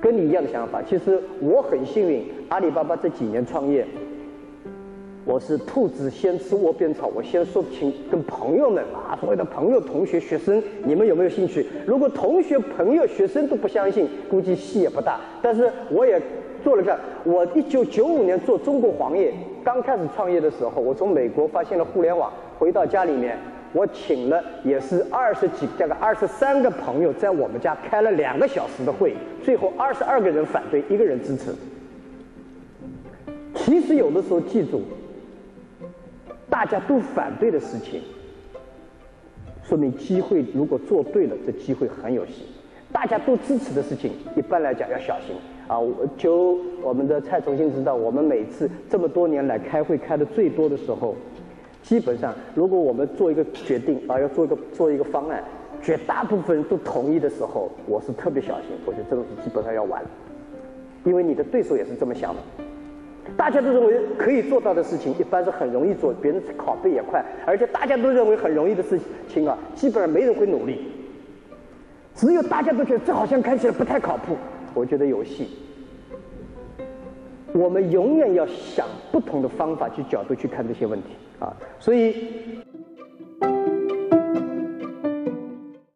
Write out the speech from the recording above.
跟你一样的想法，其实我很幸运，阿里巴巴这几年创业，我是兔子先吃窝边草，我先说清，跟朋友们啊，所谓的朋友、同学、学生，你们有没有兴趣？如果同学、朋友、学生都不相信，估计戏也不大。但是我也做了个，我一九九五年做中国黄页，刚开始创业的时候，我从美国发现了互联网，回到家里面。我请了也是二十几，这个二十三个朋友在我们家开了两个小时的会，最后二十二个人反对，一个人支持。其实有的时候记住，大家都反对的事情，说明机会如果做对了，这机会很有戏；大家都支持的事情，一般来讲要小心啊。就我们的蔡崇信知道，我们每次这么多年来开会开的最多的时候。基本上，如果我们做一个决定啊，要做一个做一个方案，绝大部分人都同意的时候，我是特别小心。我觉得这东西基本上要完，因为你的对手也是这么想的。大家都认为可以做到的事情，一般是很容易做，别人拷贝也快，而且大家都认为很容易的事情啊，基本上没人会努力。只有大家都觉得这好像看起来不太靠谱，我觉得有戏。我们永远要想不同的方法去角度去看这些问题啊，所以。